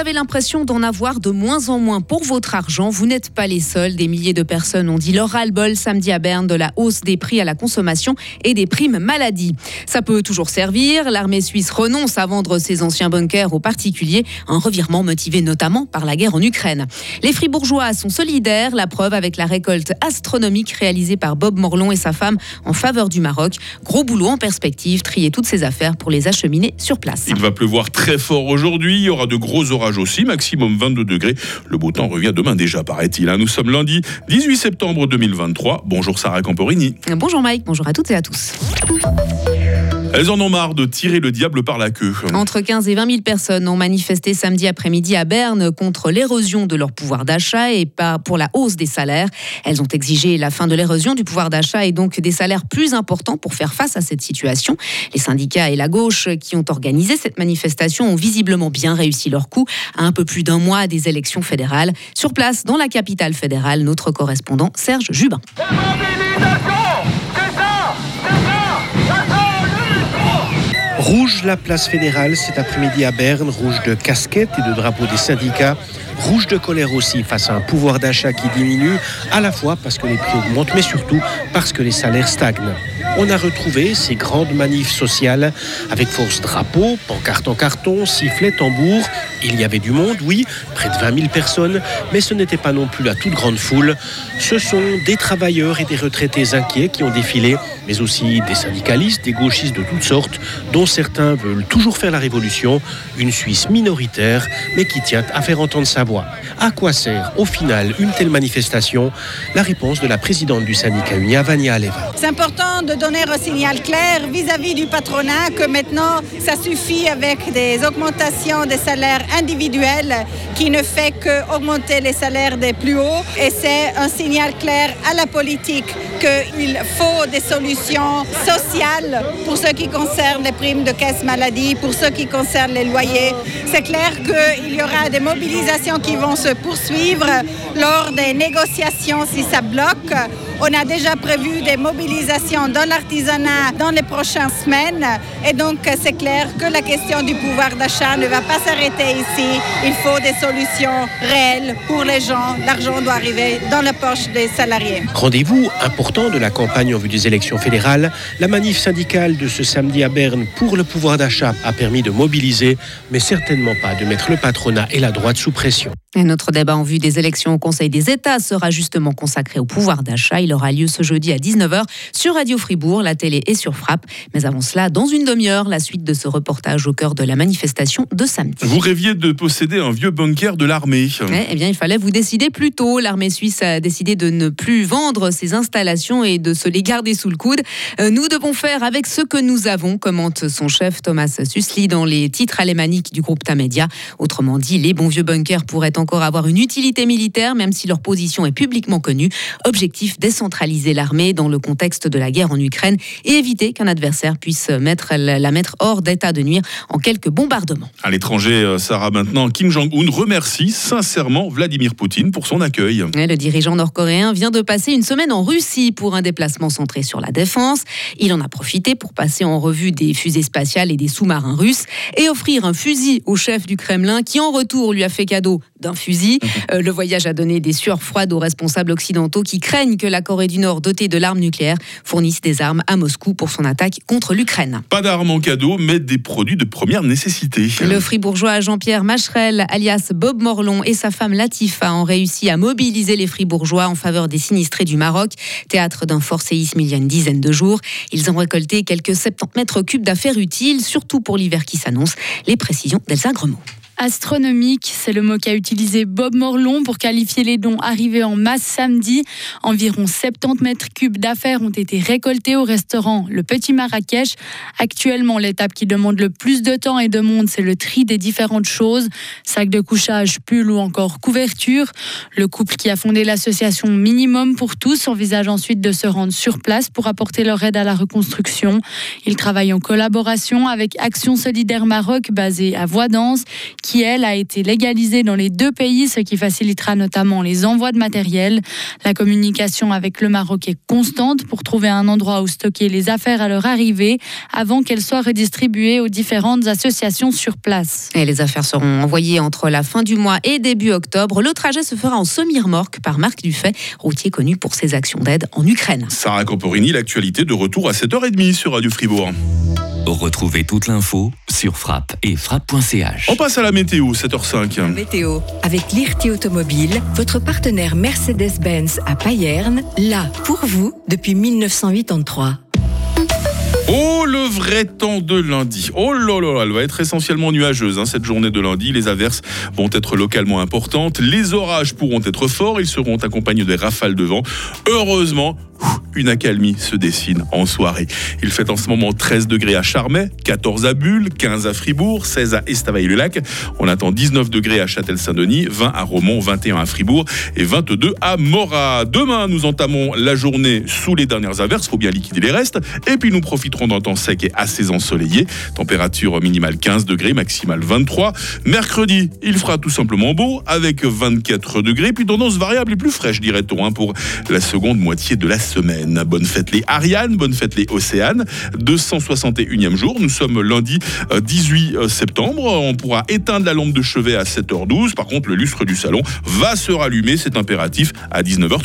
avez l'impression d'en avoir de moins en moins pour votre argent, vous n'êtes pas les seuls. Des milliers de personnes ont dit leur ras-le-bol samedi à Berne de la hausse des prix à la consommation et des primes maladie. Ça peut toujours servir. L'armée suisse renonce à vendre ses anciens bunkers aux particuliers, un revirement motivé notamment par la guerre en Ukraine. Les fribourgeois sont solidaires, la preuve avec la récolte astronomique réalisée par Bob Morlon et sa femme en faveur du Maroc. Gros boulot en perspective, trier toutes ces affaires pour les acheminer sur place. Il va pleuvoir très fort aujourd'hui, il y aura de gros orages aussi, maximum 22 degrés. Le beau temps revient demain déjà, paraît-il. Hein. Nous sommes lundi 18 septembre 2023. Bonjour Sarah Camporini. Bonjour Mike, bonjour à toutes et à tous. Elles en ont marre de tirer le diable par la queue. Entre 15 et 20 000 personnes ont manifesté samedi après-midi à Berne contre l'érosion de leur pouvoir d'achat et pas pour la hausse des salaires. Elles ont exigé la fin de l'érosion du pouvoir d'achat et donc des salaires plus importants pour faire face à cette situation. Les syndicats et la gauche qui ont organisé cette manifestation ont visiblement bien réussi leur coup à un peu plus d'un mois des élections fédérales. Sur place, dans la capitale fédérale, notre correspondant Serge Jubin. Rouge la place fédérale cet après-midi à Berne, rouge de casquettes et de drapeaux des syndicats, rouge de colère aussi face à un pouvoir d'achat qui diminue, à la fois parce que les prix augmentent, mais surtout parce que les salaires stagnent. On a retrouvé ces grandes manifs sociales avec force drapeaux, pancarte en carton, sifflet, tambour. Il y avait du monde, oui, près de 20 000 personnes, mais ce n'était pas non plus la toute grande foule. Ce sont des travailleurs et des retraités inquiets qui ont défilé, mais aussi des syndicalistes, des gauchistes de toutes sortes, dont certains veulent toujours faire la révolution, une Suisse minoritaire, mais qui tient à faire entendre sa voix. À quoi sert, au final, une telle manifestation? La réponse de la présidente du syndicat Unia, Vania Aleva. C'est important de donner un signal clair vis-à-vis du patronat que maintenant, ça suffit avec des augmentations des salaires individuels qui ne fait qu'augmenter les salaires des plus hauts. Et c'est un signal clair à la politique qu'il faut des solutions sociales pour ce qui concerne les primes de caisse maladie, pour ce qui concerne les loyers. C'est clair qu'il y aura des mobilisations qui vont se poursuivre lors des négociations si ça bloque. On a déjà prévu des mobilisations dans l'artisanat dans les prochaines semaines. Et donc, c'est clair que la question du pouvoir d'achat ne va pas s'arrêter ici. Il faut des solutions réelles pour les gens. L'argent doit arriver dans la poche des salariés. Rendez-vous important de la campagne en vue des élections fédérales. La manif syndicale de ce samedi à Berne pour le pouvoir d'achat a permis de mobiliser, mais certainement pas de mettre le patronat et la droite sous pression. Et notre débat en vue des élections au Conseil des États sera justement consacré au pouvoir d'achat. Il aura lieu ce jeudi à 19h sur Radio Fribourg, la télé et sur Frappe. Mais avant cela, dans une demi-heure, la suite de ce reportage au cœur de la manifestation de samedi. Vous rêviez de posséder un vieux bunker de l'armée Eh bien, il fallait vous décider plus tôt. L'armée suisse a décidé de ne plus vendre ses installations et de se les garder sous le coude. Euh, nous devons faire avec ce que nous avons, commente son chef Thomas Susli dans les titres alémaniques du groupe Tamedia. Autrement dit, les bons vieux bunkers pourraient encore avoir une utilité militaire, même si leur position est publiquement connue. Objectif décentraliser l'armée dans le contexte de la guerre en Ukraine et éviter qu'un adversaire puisse mettre, la mettre hors d'état de nuire en quelques bombardements. À l'étranger, euh, Sarah, maintenant, Kim Jong-un remercie sincèrement Vladimir Poutine pour son accueil. le dirigeant nord-coréen vient de passer une semaine en Russie pour un déplacement centré sur la défense. Il en a profité pour passer en revue des fusées spatiales et des sous-marins russes et offrir un fusil au chef du Kremlin qui en retour lui a fait cadeau d'un fusil. Mhm. Euh, le voyage a donné des sueurs froides aux responsables occidentaux qui craignent que la Corée du Nord, dotée de l'arme nucléaire, fournisse des armes à Moscou pour son attaque contre l'Ukraine. Pas d'armes en cadeau, mais des produits de première nécessité. Le fribourgeois Jean-Pierre Macherel, alias Bob Morlon, et sa femme Latifa ont réussi à mobiliser les fribourgeois en faveur des sinistrés du Maroc, théâtre d'un fort séisme il y a une dizaine de jours. Ils ont récolté quelques 70 mètres cubes d'affaires utiles, surtout pour l'hiver qui s'annonce. Les précisions d'Elsa Gremaud astronomique. C'est le mot qu'a utilisé Bob Morlon pour qualifier les dons arrivés en masse samedi. Environ 70 mètres cubes d'affaires ont été récoltés au restaurant Le Petit Marrakech. Actuellement, l'étape qui demande le plus de temps et de monde, c'est le tri des différentes choses. Sacs de couchage, pull ou encore couverture. Le couple qui a fondé l'association Minimum pour tous envisage ensuite de se rendre sur place pour apporter leur aide à la reconstruction. Ils travaillent en collaboration avec Action Solidaire Maroc basée à Voidance qui, elle, a été légalisée dans les deux pays, ce qui facilitera notamment les envois de matériel. La communication avec le Maroc est constante pour trouver un endroit où stocker les affaires à leur arrivée avant qu'elles soient redistribuées aux différentes associations sur place. Et les affaires seront envoyées entre la fin du mois et début octobre. Le trajet se fera en semi-remorque par Marc Dufay, routier connu pour ses actions d'aide en Ukraine. Sarah Camporini, l'actualité de retour à 7h30 sur Radio Fribourg. Retrouvez toute l'info sur frappe et frappe.ch. On passe à la météo, 7h05. Météo, avec l'IRT Automobile, votre partenaire Mercedes-Benz à Payerne, là pour vous depuis 1983. Oh, le vrai temps de lundi. Oh là là, elle va être essentiellement nuageuse hein, cette journée de lundi. Les averses vont être localement importantes. Les orages pourront être forts. Ils seront accompagnés des rafales de vent. Heureusement, une accalmie se dessine en soirée. Il fait en ce moment 13 degrés à Charmey, 14 à Bulle, 15 à Fribourg, 16 à Estavayer-le-Lac. On attend 19 degrés à Châtel-Saint-Denis, 20 à Romont, 21 à Fribourg et 22 à Morat. Demain, nous entamons la journée sous les dernières averses. Faut bien liquider les restes. Et puis, nous profiterons d'un temps sec et assez ensoleillé. Température minimale 15 degrés, maximale 23. Mercredi, il fera tout simplement beau avec 24 degrés. Puis tendance variable et plus fraîche, dirait-on, hein, pour la seconde moitié de la semaine. Bonne fête les Ariane, bonne fête les Océanes. 261e jour, nous sommes lundi 18 euh, septembre. On pourra éteindre la lampe de chevet à 7h12. Par contre, le lustre du salon va se rallumer, c'est impératif, à 19h30.